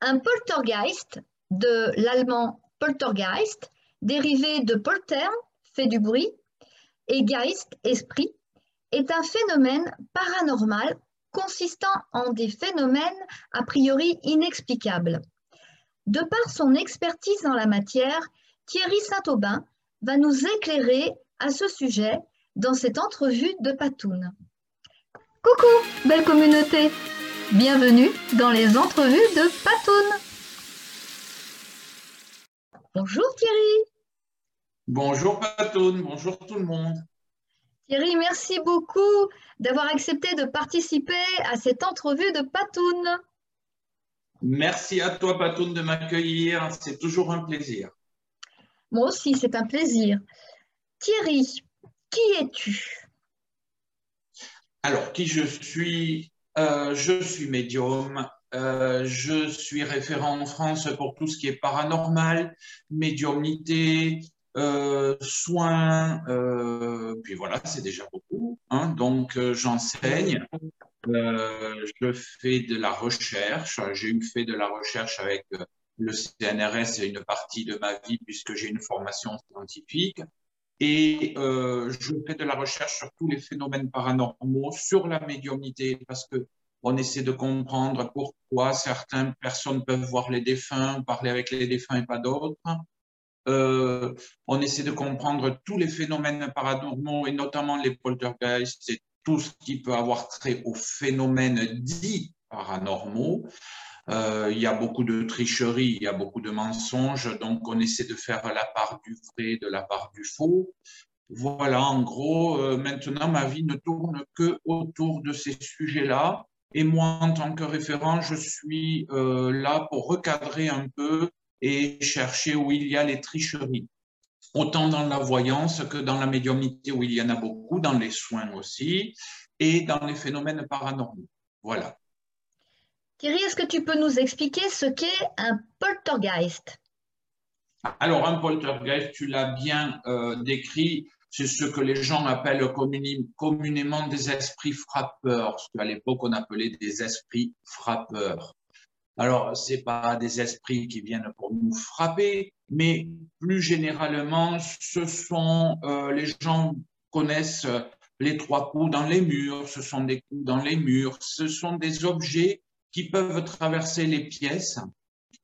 Un poltergeist, de l'allemand poltergeist, dérivé de polter, fait du bruit, et geist, esprit, est un phénomène paranormal consistant en des phénomènes a priori inexplicables. De par son expertise dans la matière, Thierry Saint-Aubin va nous éclairer à ce sujet dans cette entrevue de Patoun. Coucou, belle communauté Bienvenue dans les entrevues de Patoun Bonjour Thierry Bonjour Patoun, bonjour tout le monde Thierry, merci beaucoup d'avoir accepté de participer à cette entrevue de Patoun. Merci à toi Patoun de m'accueillir, c'est toujours un plaisir. Moi aussi, c'est un plaisir. Thierry, qui es-tu? Alors, qui je suis? Euh, Je suis médium. Euh, je suis référent en France pour tout ce qui est paranormal, médiumnité, euh, soins, puis voilà, c'est déjà beaucoup. Hein. donc, j'enseigne, je fais de la recherche. J'ai eu fait de la recherche avec le CNRS et une partie de ma vie puisque j'ai une formation scientifique. Et je fais de la recherche sur tous les phénomènes paranormaux, sur la médiumnité, parce que on essaie de comprendre pourquoi certaines personnes peuvent voir les défunts, parler avec les défunts et pas d'autres. Euh, on essaie de comprendre tous les phénomènes paranormaux et notamment les poltergeists et tout ce qui peut avoir trait aux phénomènes dits paranormaux. Euh, il y a beaucoup de tricheries, il y a beaucoup de mensonges, donc on essaie de faire la part du vrai, de la part du faux. Voilà, en gros, euh, maintenant, ma vie ne tourne que autour de ces sujets-là. Et moi, en tant que référent, je suis euh, là pour recadrer un peu et chercher où il y a les tricheries. Autant dans la voyance que dans la médiumnité, où il y en a beaucoup, dans les soins aussi, et dans les phénomènes paranormaux. Voilà. Thierry, est-ce que tu peux nous expliquer ce qu'est un poltergeist? Alors, un poltergeist, tu l'as bien euh, décrit, c'est ce que les gens appellent communément des esprits frappeurs, ce qu'à l'époque on appelait des esprits frappeurs. Alors, ce pas des esprits qui viennent pour nous frapper, mais plus généralement, ce sont, euh, les gens connaissent les trois coups dans les murs, ce sont des coups dans les murs, ce sont des objets qui peuvent traverser les pièces.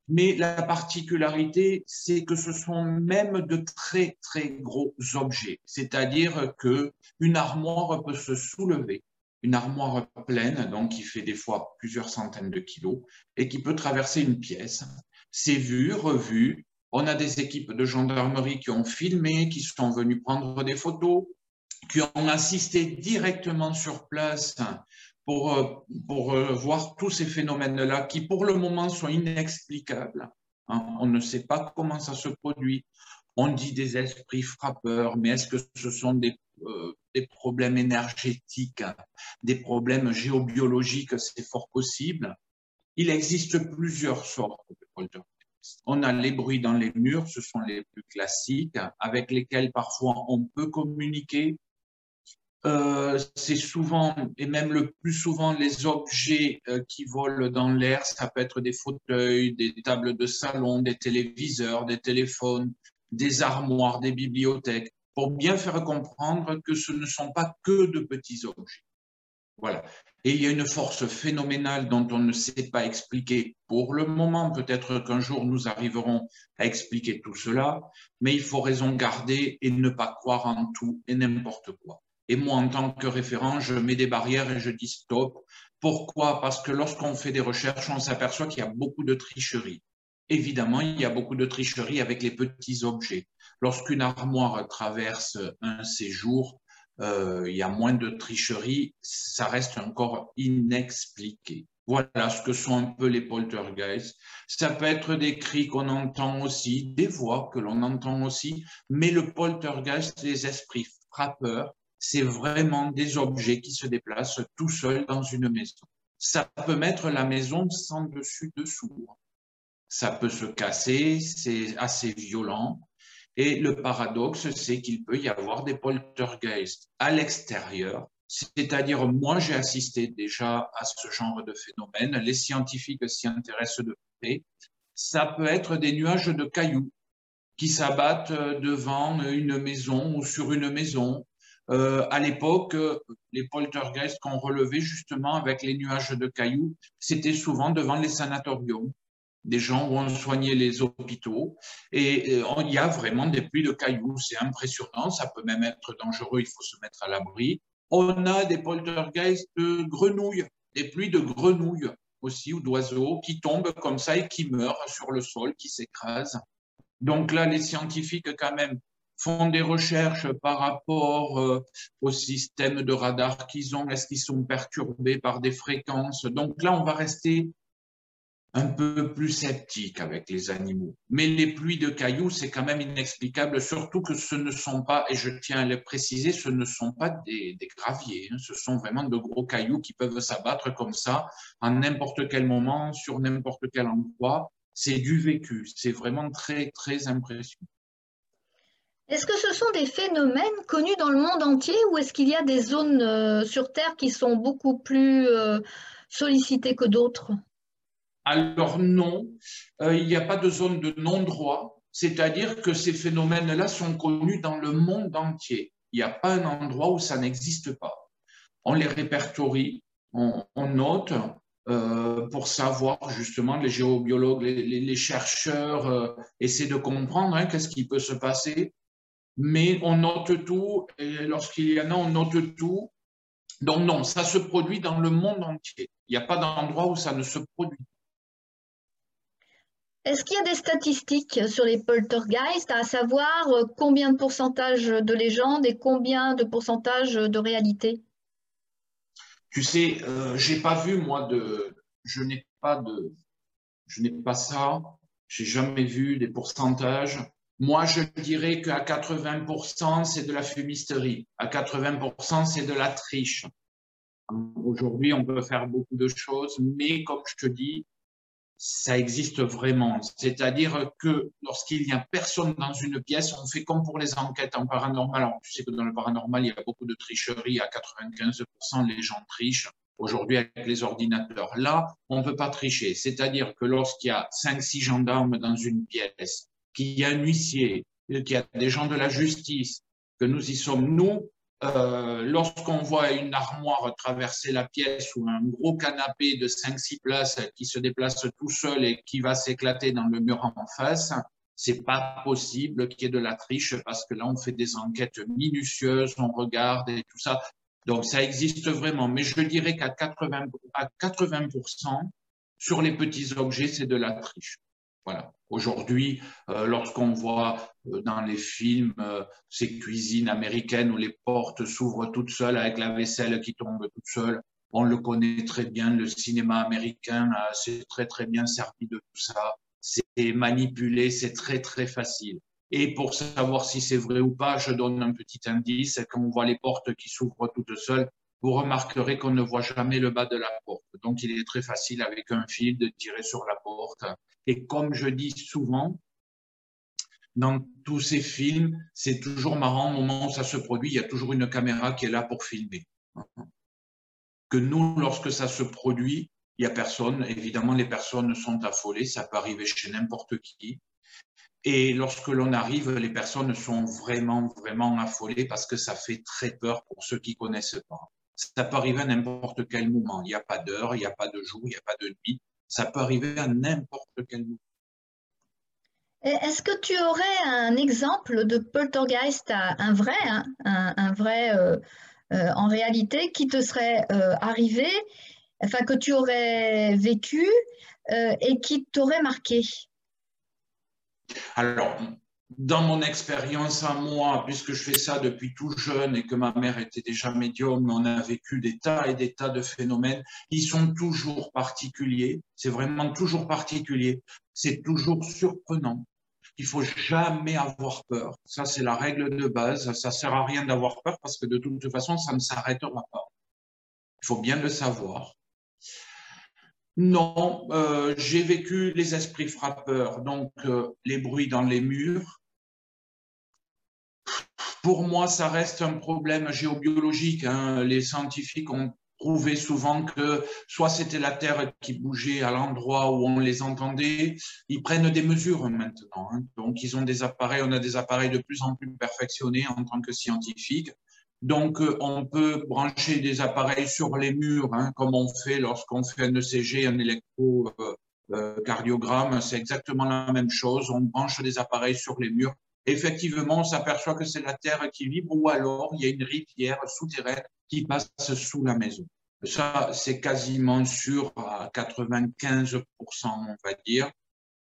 Mais la particularité, c'est que ce sont même de très, très gros objets. C'est-à-dire que une armoire peut se soulever, une armoire pleine, donc qui fait des fois plusieurs centaines de kilos, et qui peut traverser une pièce. C'est vu, revu. On a des équipes de gendarmerie qui ont filmé, qui sont venus prendre des photos, qui ont assisté directement sur place pour, euh, pour euh, voir tous ces phénomènes-là qui, pour le moment, sont inexplicables. Hein. On ne sait pas comment ça se produit. On dit des esprits frappeurs, mais est-ce que ce sont des, euh, des problèmes énergétiques, des problèmes géobiologiques? C'est fort possible. Il existe plusieurs sortes de poltergeist. On a les bruits dans les murs, ce sont les plus classiques, avec lesquels parfois on peut communiquer. Euh, c'est souvent, et même le plus souvent, les objets euh, qui volent dans l'air. Ça peut être des fauteuils, des tables de salon, des téléviseurs, des téléphones, des armoires, des bibliothèques, pour bien faire comprendre que ce ne sont pas que de petits objets. Voilà. Et il y a une force phénoménale dont on ne sait pas expliquer pour le moment. Peut-être qu'un jour nous arriverons à expliquer tout cela, mais il faut raison garder et ne pas croire en tout et n'importe quoi. Et moi, en tant que référent, je mets des barrières et je dis stop. Pourquoi? Parce que lorsqu'on fait des recherches, on s'aperçoit qu'il y a beaucoup de tricheries. Évidemment, il y a beaucoup de tricheries avec les petits objets. Lorsqu'une armoire traverse un séjour, euh, il y a moins de tricheries, ça reste encore inexpliqué. Voilà ce que sont un peu les poltergeists. Ça peut être des cris qu'on entend aussi, des voix que l'on entend aussi, mais le poltergeist, les esprits frappeurs, c'est vraiment des objets qui se déplacent tout seuls dans une maison. Ça peut mettre la maison sans dessus-dessous. Ça peut se casser, c'est assez violent. Et le paradoxe, c'est qu'il peut y avoir des poltergeists à l'extérieur. C'est-à-dire, moi, j'ai assisté déjà à ce genre de phénomène. Les scientifiques s'y intéressent de après, ça peut être des nuages de cailloux qui s'abattent devant une maison ou sur une maison. Euh, à l'époque, les poltergeists qu'on relevait justement avec les nuages de cailloux, c'était souvent devant les sanatoriums des gens où on soignait les hôpitaux. Et euh, il y a vraiment des pluies de cailloux. C'est impressionnant. Ça peut même être dangereux. Il faut se mettre à l'abri. On a des poltergeists de grenouilles, des pluies de grenouilles aussi ou d'oiseaux qui tombent comme ça et qui meurent sur le sol, qui s'écrasent. Donc là, les scientifiques quand même font des recherches par rapport euh, au système de radar qu'ils ont. Est-ce qu'ils sont perturbés par des fréquences? Donc là, on va rester un peu plus sceptique avec les animaux. Mais les pluies de cailloux, c'est quand même inexplicable, surtout que ce ne sont pas, et je tiens à le préciser, ce ne sont pas des, graviers, hein. ce sont vraiment de gros cailloux qui peuvent s'abattre comme ça, à n'importe quel moment, sur n'importe quel endroit. C'est du vécu, c'est vraiment très, très impressionnant. Est-ce que ce sont des phénomènes connus dans le monde entier ou est-ce qu'il y a des zones euh, sur Terre qui sont beaucoup plus euh, sollicitées que d'autres? Alors non, euh, il n'y a pas de zone de non-droit, c'est-à-dire que ces phénomènes-là sont connus dans le monde entier. Il n'y a pas un endroit où ça n'existe pas. On les répertorie, on, note pour savoir justement, les géobiologues, les, chercheurs essaient de comprendre hein, qu'est-ce qui peut se passer, mais on note tout, et lorsqu'il y en a, on note tout. Donc non, ça se produit dans le monde entier. Il n'y a pas d'endroit où ça ne se produit est-ce qu'il y a des statistiques sur les poltergeists, à savoir euh, combien de pourcentage de légendes et combien de pourcentage de réalité Tu sais, euh, j'ai pas vu moi de, je n'ai pas de, je n'ai pas ça. J'ai jamais vu des pourcentages. Moi, je dirais qu'à 80%, c'est de la fumisterie. À 80%, c'est de la triche. Aujourd'hui, on peut faire beaucoup de choses, mais comme je te dis, ça existe vraiment. C'est-à-dire que lorsqu'il n'y a personne dans une pièce, on fait comme pour les enquêtes en paranormal. Alors, tu sais que dans le paranormal, il y a beaucoup de tricherie. À 95%, les gens trichent aujourd'hui avec les ordinateurs. Là, on ne peut pas tricher. C'est-à-dire que lorsqu'il y a 5-6 gendarmes dans une pièce, qu'il y a un huissier, qu'il y a des gens de la justice, que nous y sommes, nous, euh, lorsqu'on voit une armoire traverser la pièce ou un gros canapé de 5-6 places qui se déplace tout seul et qui va s'éclater dans le mur en face, c'est pas possible qu'il y ait de la triche parce que là, on fait des enquêtes minutieuses, on regarde et tout ça. Donc, ça existe vraiment. Mais je dirais qu'à 80, à 80%, sur les petits objets, c'est de la triche. Voilà. Aujourd'hui, euh, lorsqu'on voit euh, dans les films euh, ces cuisines américaines où les portes s'ouvrent toutes seules avec la vaisselle qui tombe toute seule, on le connaît très bien. Le cinéma américain s'est très très bien servi de tout ça. C'est manipulé, c'est très très facile. Et pour savoir si c'est vrai ou pas, je donne un petit indice. Quand on voit les portes qui s'ouvrent toutes seules, vous remarquerez qu'on ne voit jamais le bas de la porte. Donc, il est très facile avec un fil de tirer sur la porte. Et comme je dis souvent, dans tous ces films, c'est toujours marrant au moment où ça se produit, il y a toujours une caméra qui est là pour filmer. Que nous, lorsque ça se produit, il n'y a personne. Évidemment, les personnes sont affolées, ça peut arriver chez n'importe qui. Et lorsque l'on arrive, les personnes sont vraiment, vraiment affolées parce que ça fait très peur pour ceux qui connaissent pas. Ça peut arriver à n'importe quel moment. Il n'y a pas d'heure, il n'y a pas de jour, il n'y a pas de nuit. Ça peut arriver à n'importe quel moment. Est-ce que tu aurais un exemple de poltergeist, un vrai, hein, un, vrai euh, euh, en réalité, qui te serait euh, arrivé, enfin que tu aurais vécu et qui t'aurait marqué? Alors, dans mon expérience à moi, puisque je fais ça depuis tout jeune et que ma mère était déjà médium, on a vécu des tas et des tas de phénomènes. Ils sont toujours particuliers. C'est vraiment toujours particulier. C'est toujours surprenant. Il faut jamais avoir peur. Ça, c'est la règle de base. Ça sert à rien d'avoir peur parce que de toute façon, ça ne s'arrêtera pas. Il faut bien le savoir. Non, euh, j'ai vécu les esprits frappeurs, donc euh, les bruits dans les murs. Pour moi, ça reste un problème géobiologique. Hein. Les scientifiques ont prouvé souvent que soit c'était la Terre qui bougeait à l'endroit où on les entendait. Ils prennent des mesures maintenant. Hein. Donc, ils ont des appareils, on a des appareils de plus en plus perfectionnés en tant que scientifiques. Donc, euh, on peut brancher des appareils sur les murs, hein, comme on fait lorsqu'on fait un ECG, un électrocardiogramme. Euh, euh, C'est exactement la même chose. On branche des appareils sur les murs. Effectivement, on s'aperçoit que c'est la terre qui vibre ou alors il y a une rivière souterraine qui passe sous la maison. Ça, c'est quasiment sûr à 95%, on va dire.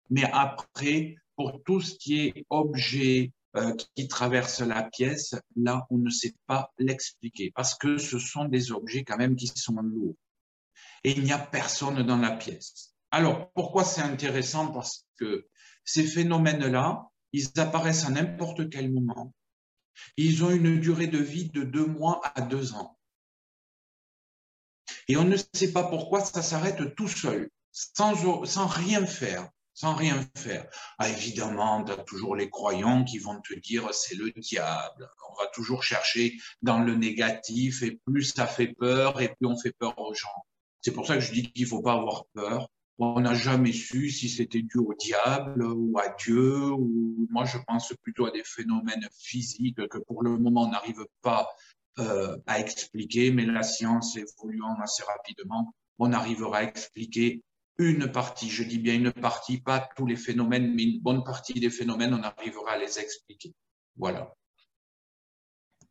Mais après, pour tout ce qui est objet euh, qui traverse la pièce, là, on ne sait pas l'expliquer parce que ce sont des objets quand même qui sont lourds. Et il n'y a personne dans la pièce. Alors, pourquoi c'est intéressant? Parce que ces phénomènes-là, ils apparaissent à n'importe quel moment. Ils ont une durée de vie de deux mois à deux ans. Et on ne sait pas pourquoi ça s'arrête tout seul, sans, sans rien faire sans rien faire. Ah, évidemment, tu as toujours les croyants qui vont te dire c'est le diable. On va toujours chercher dans le négatif et plus ça fait peur et plus on fait peur aux gens. C'est pour ça que je dis qu'il ne faut pas avoir peur. On n'a jamais su si c'était dû au diable ou à Dieu, ou moi je pense plutôt à des phénomènes physiques que pour le moment on n'arrive pas euh, à expliquer, mais la science évoluant assez rapidement, on arrivera à expliquer une partie, je dis bien une partie, pas tous les phénomènes, mais une bonne partie des phénomènes, on arrivera à les expliquer. Voilà.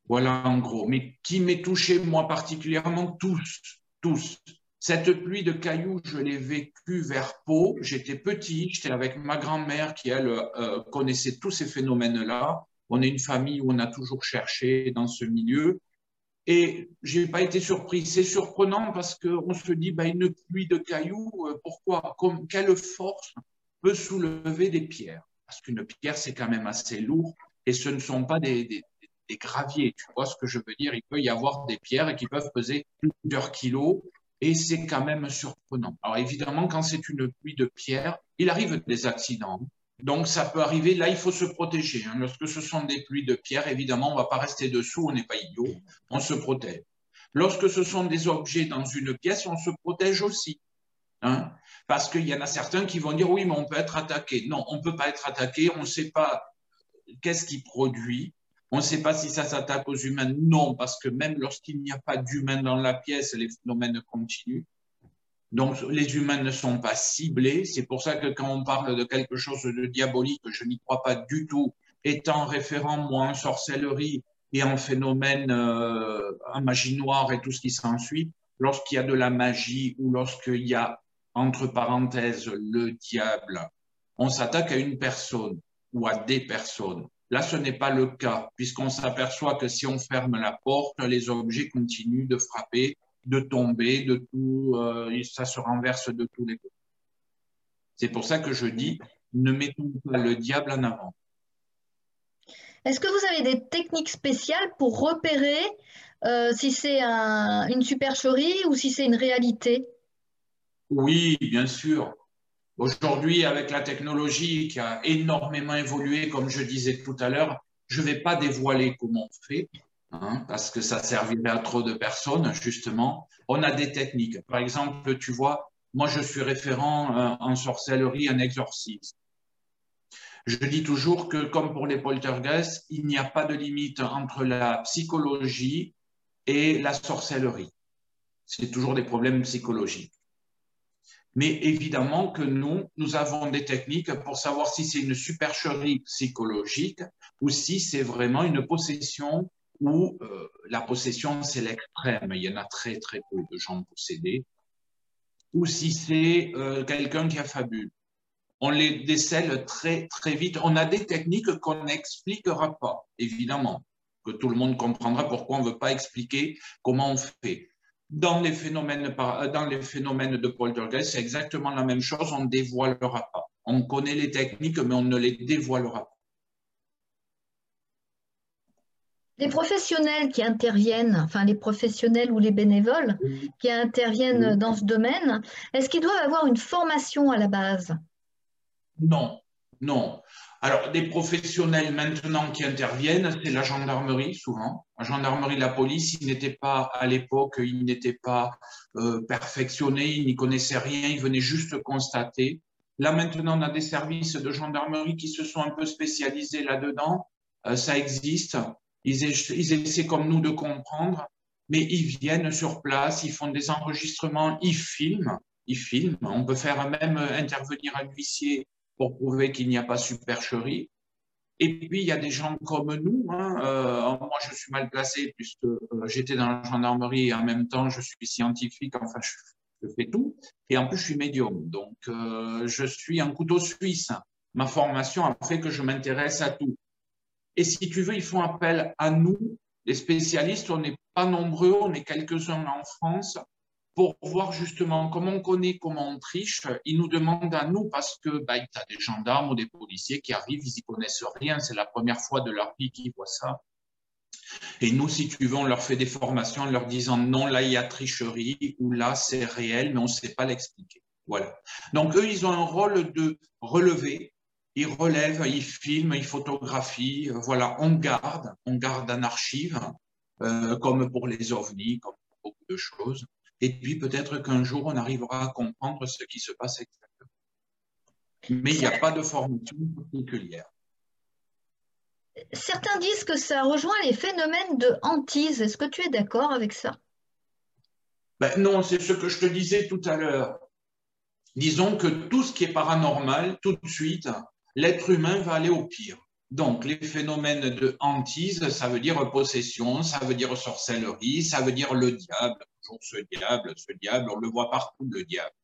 Voilà en gros. Mais qui m'est touché, moi particulièrement, tous, tous. Cette pluie de cailloux, je l'ai vécue vers Pau. J'étais petit, j'étais avec ma grand-mère qui, elle, euh, connaissait tous ces phénomènes-là. On est une famille où on a toujours cherché dans ce milieu. Et j'ai pas été surpris. C'est surprenant parce qu'on se dit, bah, une pluie de cailloux, euh, pourquoi Comme, Quelle force peut soulever des pierres? Parce qu'une pierre, c'est quand même assez lourd et ce ne sont pas des, graviers. Tu vois ce que je veux dire? Il peut y avoir des pierres qui peuvent peser plusieurs kilos et c'est quand même surprenant. Alors évidemment, quand c'est une pluie de pierres, il arrive des accidents. Donc, ça peut arriver. Là, il faut se protéger. Hein. Lorsque ce sont des pluies de pierre, évidemment, on ne va pas rester dessous, on n'est pas idiot, on se protège. Lorsque ce sont des objets dans une pièce, on se protège aussi. Hein, parce qu'il y en a certains qui vont dire oui, mais on peut être attaqué. Non, on ne peut pas être attaqué, on ne sait pas qu'est-ce qui produit, on ne sait pas si ça s'attaque aux humains. Non, parce que même lorsqu'il n'y a pas d'humains dans la pièce, les phénomènes continuent. Donc, les humains ne sont pas ciblés. C'est pour ça que quand on parle de quelque chose de diabolique, je n'y crois pas du tout, étant référent, moi, en sorcellerie et en phénomène, euh, en magie noire et tout ce qui s'ensuit, lorsqu'il y a de la magie ou lorsqu'il y a, entre parenthèses, le diable, on s'attaque à une personne ou à des personnes. Là, ce n'est pas le cas, puisqu'on s'aperçoit que si on ferme la porte, les objets continuent de frapper de tomber, de tout, euh, ça se renverse de tous les côtés. C'est pour ça que je dis, ne mettons pas le diable en avant. Est-ce que vous avez des techniques spéciales pour repérer euh, si c'est une supercherie ou si c'est une réalité? Oui, bien sûr. Aujourd'hui, avec la technologie qui a énormément évolué, comme je disais tout à l'heure, je ne vais pas dévoiler comment on fait, Hein, parce que ça servirait à trop de personnes, justement. On a des techniques. Par exemple, tu vois, moi, je suis référent euh, en sorcellerie, en exorcisme. Je dis toujours que, comme pour les poltergeists, il n'y a pas de limite entre la psychologie et la sorcellerie. C'est toujours des problèmes psychologiques. Mais évidemment que nous, nous avons des techniques pour savoir si c'est une supercherie psychologique ou si c'est vraiment une possession où euh, la possession, c'est l'extrême, il y en a très très peu de gens possédés, ou si c'est euh, quelqu'un qui a fabule. On les décèle très très vite. On a des techniques qu'on n'expliquera pas, évidemment, que tout le monde comprendra pourquoi on ne veut pas expliquer comment on fait. Dans les phénomènes, dans les phénomènes de poltergeist, c'est exactement la même chose, on ne dévoilera pas. On connaît les techniques, mais on ne les dévoilera pas. Les professionnels qui interviennent, enfin les professionnels ou les bénévoles qui interviennent dans ce domaine, est-ce qu'ils doivent avoir une formation à la base? Non, Non. Alors, des professionnels maintenant qui interviennent, c'est la gendarmerie souvent. La gendarmerie, la police, ils n'étaient pas à l'époque, ils n'étaient pas euh, perfectionnés, ils n'y connaissaient rien, ils venaient juste constater. Là maintenant, on a des services de gendarmerie qui se sont un peu spécialisés là-dedans. Euh, ça existe. Ils, essaient comme nous de comprendre, mais ils viennent sur place, ils font des enregistrements, ils filment, ils filment. On peut faire même intervenir un huissier pour prouver qu'il n'y a pas supercherie. Et puis, il y a des gens comme nous. Hein, euh, moi, je suis mal placé puisque euh, j'étais dans la gendarmerie et en même temps, je suis scientifique. Enfin, je, fais tout. Et en plus, je suis médium. Donc, euh, je suis un couteau suisse. Ma formation a fait que je m'intéresse à tout. Et si tu veux, ils font appel à nous, les spécialistes. On n'est pas nombreux, on est quelques-uns en France pour voir justement comment on connaît, comment on triche. Ils nous demandent à nous parce que bah, tu as des gendarmes ou des policiers qui arrivent, ils n'y connaissent rien, c'est la première fois de leur vie qu'ils voient ça. Et nous, si tu veux, on leur fait des formations en leur disant non, là, il y a tricherie, ou là, c'est réel, mais on ne sait pas l'expliquer. Voilà. Donc, eux, ils ont un rôle de relever. Ils relèvent, ils filment, ils photographient. Voilà, on garde, on garde en archive, euh, comme pour les ovnis, comme pour beaucoup de choses. Et puis peut-être qu'un jour, on arrivera à comprendre ce qui se passe exactement. Mais il n'y a pas de formation particulière. Certains disent que ça rejoint les phénomènes de hantise. Est-ce que tu es d'accord avec ça? Ben Non, c'est ce que je te disais tout à l'heure. Disons que tout ce qui est paranormal, tout de suite, l'être humain va aller au pire. Donc, les phénomènes de hantise, ça veut dire possession, ça veut dire sorcellerie, ça veut dire le diable, ce diable, ce diable, on le voit partout, le diable.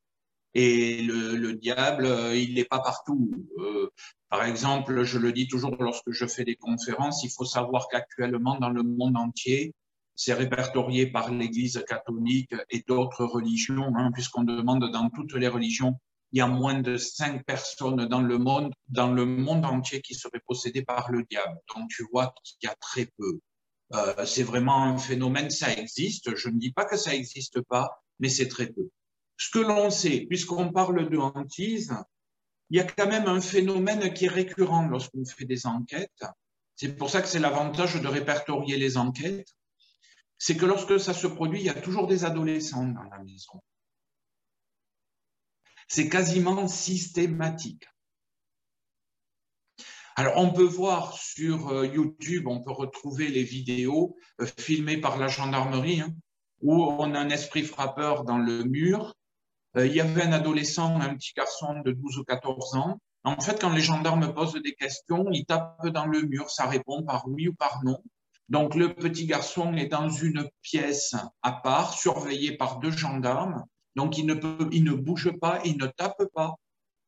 Et le, diable, euh, il n'est pas partout. Euh, par exemple, je le dis toujours lorsque je fais des conférences, il faut savoir qu'actuellement, dans le monde entier, c'est répertorié par l'Église catholique et d'autres religions, hein, puisqu'on demande dans toutes les religions, il y a moins de cinq personnes dans le monde, dans le monde entier qui seraient possédées par le diable. Donc tu vois qu'il y a très peu. Euh, c'est vraiment un phénomène, ça existe. Je ne dis pas que ça n'existe pas, mais c'est très peu. Ce que l'on sait, puisqu'on parle de hantise, il y a quand même un phénomène qui est récurrent lorsqu'on fait des enquêtes. C'est pour ça que c'est l'avantage de répertorier les enquêtes. C'est que lorsque ça se produit, il y a toujours des adolescents dans la maison. C'est quasiment systématique. Alors, on peut voir sur euh, YouTube, on peut retrouver les vidéos euh, filmées par la gendarmerie, hein, où on a un esprit frappeur dans le mur. Euh, il y avait un adolescent, un petit garçon de 12 ou 14 ans. En fait, quand les gendarmes posent des questions, ils tapent dans le mur, ça répond par oui ou par non. Donc, le petit garçon est dans une pièce à part, surveillé par deux gendarmes. Donc, il ne, il bouge pas, il ne tape pas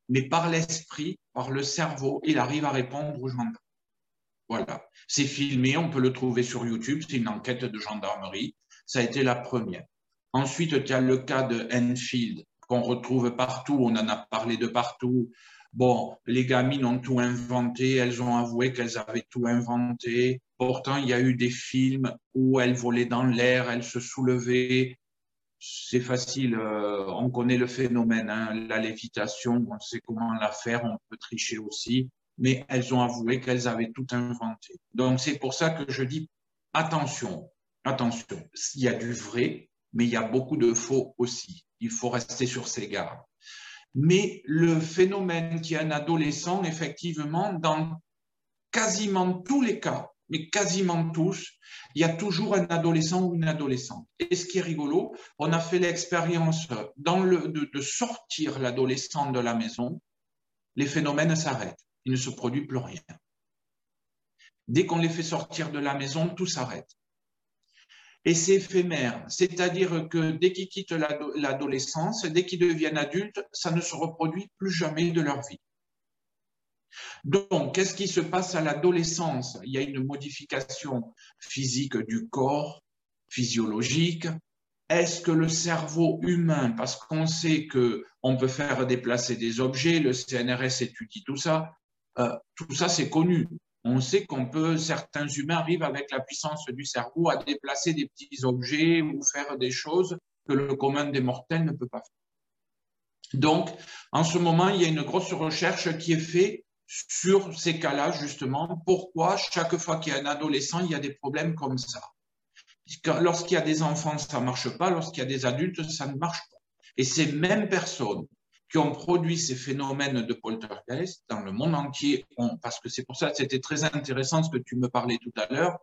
mais par l'esprit, par le cerveau, il arrive à répondre aux gendarmes. Voilà. C'est filmé, on peut le trouver sur YouTube, c'est une enquête de gendarmerie. Ça a été la première. Ensuite, tu as le cas de Enfield, qu'on retrouve partout, on en a parlé de partout. Bon, les gamines ont tout inventé, elles ont avoué qu'elles avaient tout inventé. Pourtant, il y a eu des films où elles volaient dans l'air, elles se soulevaient, c'est facile, euh, on connaît le phénomène, hein, la lévitation, on sait comment la faire, on peut tricher aussi, mais elles ont avoué qu'elles avaient tout inventé. Donc c'est pour ça que je dis attention, attention, il y a du vrai, mais il y a beaucoup de faux aussi. Il faut rester sur ses gardes. Mais le phénomène qui est un adolescent, effectivement, dans quasiment tous les cas, mais quasiment tous, il y a toujours un adolescent ou une adolescente. Et ce qui est rigolo, on a fait l'expérience de, de sortir l'adolescent de la maison, les phénomènes s'arrêtent, il ne se produit plus rien. Dès qu'on les fait sortir de la maison, tout s'arrête. Et c'est éphémère, c'est-à-dire que dès qu'ils quittent l'adolescence, dès qu'ils deviennent adultes, ça ne se reproduit plus jamais de leur vie. Donc, qu'est-ce qui se passe à l'adolescence? Il y a une modification physique du corps, physiologique. Est-ce que le cerveau humain, parce qu'on sait qu'on peut faire déplacer des objets, le CNRS étudie tout ça, euh, tout ça c'est connu. On sait qu'on peut, certains humains arrivent avec la puissance du cerveau à déplacer des petits objets ou faire des choses que le commun des mortels ne peut pas faire. Donc, en ce moment, il y a une grosse recherche qui est faite sur ces cas-là, justement, pourquoi chaque fois qu'il y a un adolescent, il y a des problèmes comme ça. Lorsqu'il y a des enfants, ça ne marche pas, lorsqu'il y a des adultes, ça ne marche pas. Et ces mêmes personnes qui ont produit ces phénomènes de poltergeist dans le monde entier, parce que c'est pour ça que c'était très intéressant ce que tu me parlais tout à l'heure,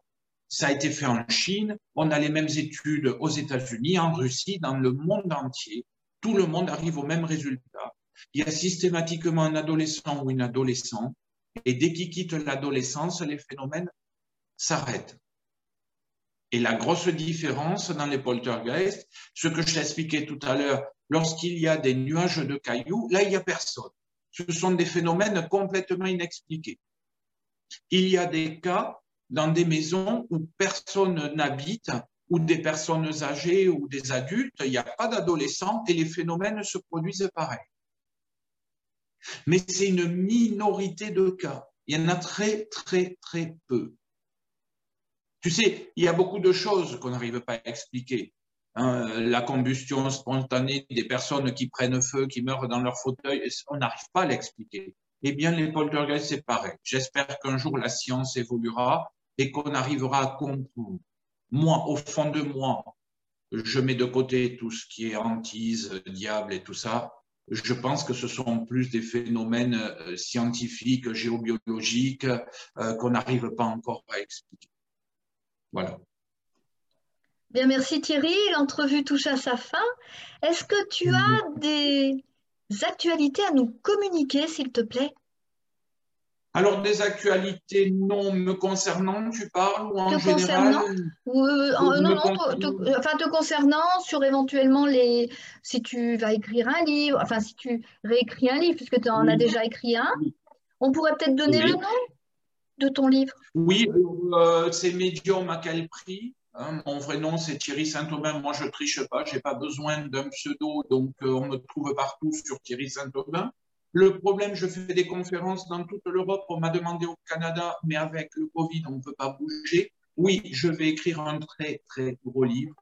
ça a été fait en Chine, on a les mêmes études aux États-Unis, en Russie, dans le monde entier. Tout le monde arrive au même résultat. Il y a systématiquement un adolescent ou une adolescente, et dès qu'il quitte l'adolescence, les phénomènes s'arrêtent. Et la grosse différence dans les poltergeists, ce que je t'expliquais tout à l'heure, lorsqu'il y a des nuages de cailloux, là, il n'y a personne. Ce sont des phénomènes complètement inexpliqués. Il y a des cas dans des maisons où personne n'habite, ou des personnes âgées ou des adultes, il n'y a pas d'adolescents et les phénomènes se produisent pareil. Mais c'est une minorité de cas. Il y en a très, très, très peu. Tu sais, il y a beaucoup de choses qu'on n'arrive pas à expliquer. Hein, la combustion spontanée des personnes qui prennent feu, qui meurent dans leur fauteuil, on n'arrive pas à l'expliquer. Eh bien, les poltergeists, c'est pareil. J'espère qu'un jour la science évoluera et qu'on arrivera à comprendre. Moi, au fond de moi, je mets de côté tout ce qui est hantise, diable et tout ça. Je pense que ce sont plus des phénomènes euh, scientifiques, géobiologiques, euh, qu'on n'arrive pas encore à expliquer. Voilà. Bien, merci Thierry. L'entrevue touche à sa fin. Est-ce que tu as des actualités à nous communiquer, s'il te plaît? Alors, des actualités non me concernant, tu parles ou en général euh, Non, non, te, enfin te concernant sur éventuellement les. Si tu vas écrire un livre, enfin si tu réécris un livre, puisque tu en as déjà écrit un, on pourrait peut-être donner le nom de ton livre Oui, euh, c'est Medium à quel prix hein, Mon vrai nom, c'est Thierry Saint-Aubin. Moi, je triche pas, je n'ai pas besoin d'un pseudo, donc euh, on me trouve partout sur Thierry Saint-Aubin. Le problème, je fais des conférences dans toute l'Europe. On m'a demandé au Canada, mais avec le Covid, on ne peut pas bouger. Oui, je vais écrire un très, très gros livre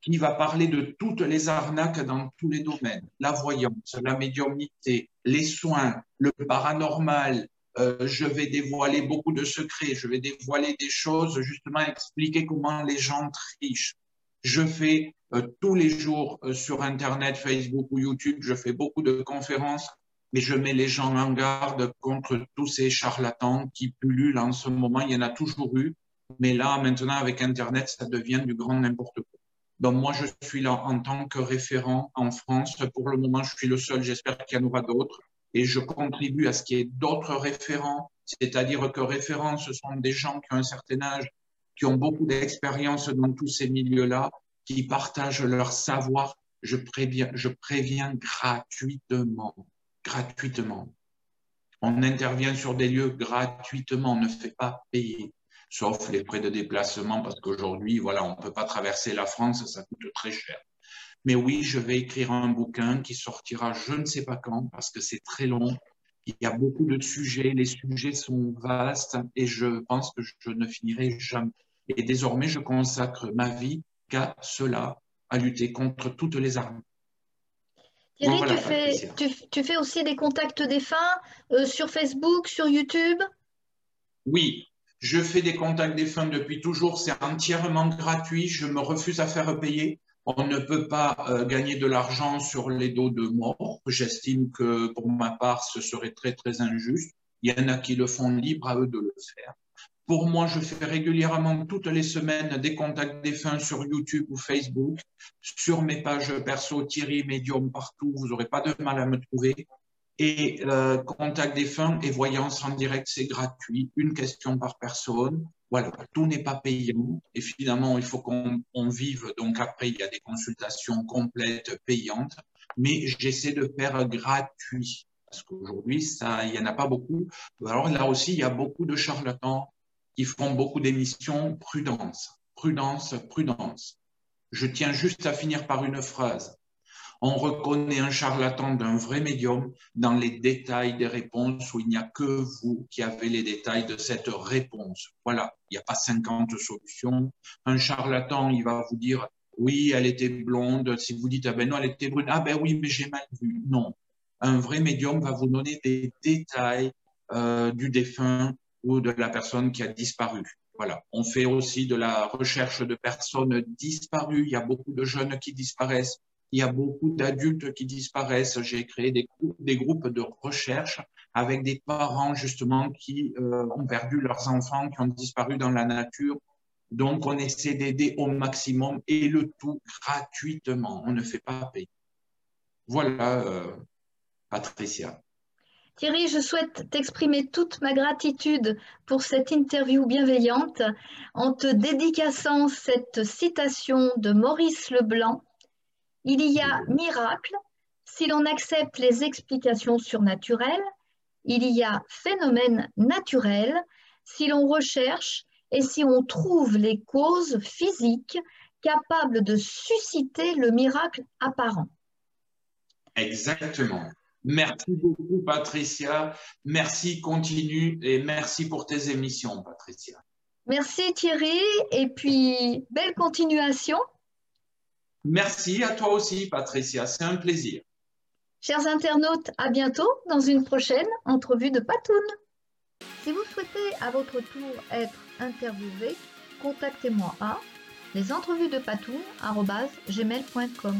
qui va parler de toutes les arnaques dans tous les domaines. La voyance, la médiumnité, les soins, le paranormal. Euh, je vais dévoiler beaucoup de secrets. Je vais dévoiler des choses, justement expliquer comment les gens trichent. Je fais euh, tous les jours euh, sur Internet, Facebook ou YouTube, je fais beaucoup de conférences mais je mets les gens en garde contre tous ces charlatans qui pullulent en ce moment. Il y en a toujours eu, mais là, maintenant, avec Internet, ça devient du grand n'importe quoi. Donc moi, je suis là en tant que référent en France. Pour le moment, je suis le seul. J'espère qu'il y en aura d'autres. Et je contribue à ce qu'il y ait d'autres référents. C'est-à-dire que référents, ce sont des gens qui ont un certain âge, qui ont beaucoup d'expérience dans tous ces milieux-là, qui partagent leur savoir. Je préviens, je préviens gratuitement gratuitement. On intervient sur des lieux gratuitement, on ne fait pas payer, sauf les frais de déplacement, parce qu'aujourd'hui, voilà, on ne peut pas traverser la France, ça coûte très cher. Mais oui, je vais écrire un bouquin qui sortira je ne sais pas quand, parce que c'est très long. Il y a beaucoup de sujets, les sujets sont vastes et je pense que je ne finirai jamais. Et désormais, je consacre ma vie qu'à cela, à lutter contre toutes les armes. Thierry, tu, fais, aussi des contacts défunts euh, sur Facebook, sur YouTube? Oui, je fais des contacts défunts depuis toujours. C'est entièrement gratuit. Je me refuse à faire payer. On ne peut pas euh, gagner de l'argent sur les dos de morts. J'estime que pour ma part, ce serait très, très injuste. Il y en a qui le font libre à eux de le faire. Pour moi, je fais régulièrement toutes les semaines des contacts défunts sur YouTube ou Facebook. Sur mes pages perso, Thierry Medium partout, vous n'aurez pas de mal à me trouver. Et euh, contact défunt et voyance en direct, c'est gratuit, une question par personne. Voilà, tout n'est pas payant. Et finalement, il faut qu'on vive. Donc après, il y a des consultations complètes payantes. Mais j'essaie de faire gratuit. Parce qu'aujourd'hui, il n'y en a pas beaucoup. Alors là aussi, il y a beaucoup de charlatans qui font beaucoup d'émissions, prudence, prudence, prudence. Je tiens juste à finir par une phrase. On reconnaît un charlatan d'un vrai médium dans les détails des réponses où il n'y a que vous qui avez les détails de cette réponse. Voilà, il n'y a pas 50 solutions. Un charlatan, il va vous dire, oui, elle était blonde. Si vous dites, ah ben non, elle était brune. Ah ben oui, mais j'ai mal vu. Non. Un vrai médium va vous donner des détails euh, du défunt ou de la personne qui a disparu. Voilà. On fait aussi de la recherche de personnes disparues. Il y a beaucoup de jeunes qui disparaissent. Il y a beaucoup d'adultes qui disparaissent. J'ai créé des, groupes de recherche avec des parents justement qui euh, ont perdu leurs enfants, qui ont disparu dans la nature. Donc, on essaie d'aider au maximum et le tout gratuitement. On ne fait pas payer. Voilà, euh, Patricia. Thierry, je souhaite t'exprimer toute ma gratitude pour cette interview bienveillante en te dédicaçant cette citation de Maurice Leblanc. Il y a miracle si l'on accepte les explications surnaturelles, il y a phénomène naturel si l'on recherche et si on trouve les causes physiques capables de susciter le miracle apparent. Exactement. Merci beaucoup, Patricia. Merci, continue et merci pour tes émissions, Patricia. Merci, Thierry. Et puis, belle continuation. Merci à toi aussi, Patricia. C'est un plaisir. Chers internautes, à bientôt dans une prochaine entrevue de Patoun. Si vous souhaitez à votre tour être interviewé, contactez-moi à lesentrevuesdepatoun.gmail.com.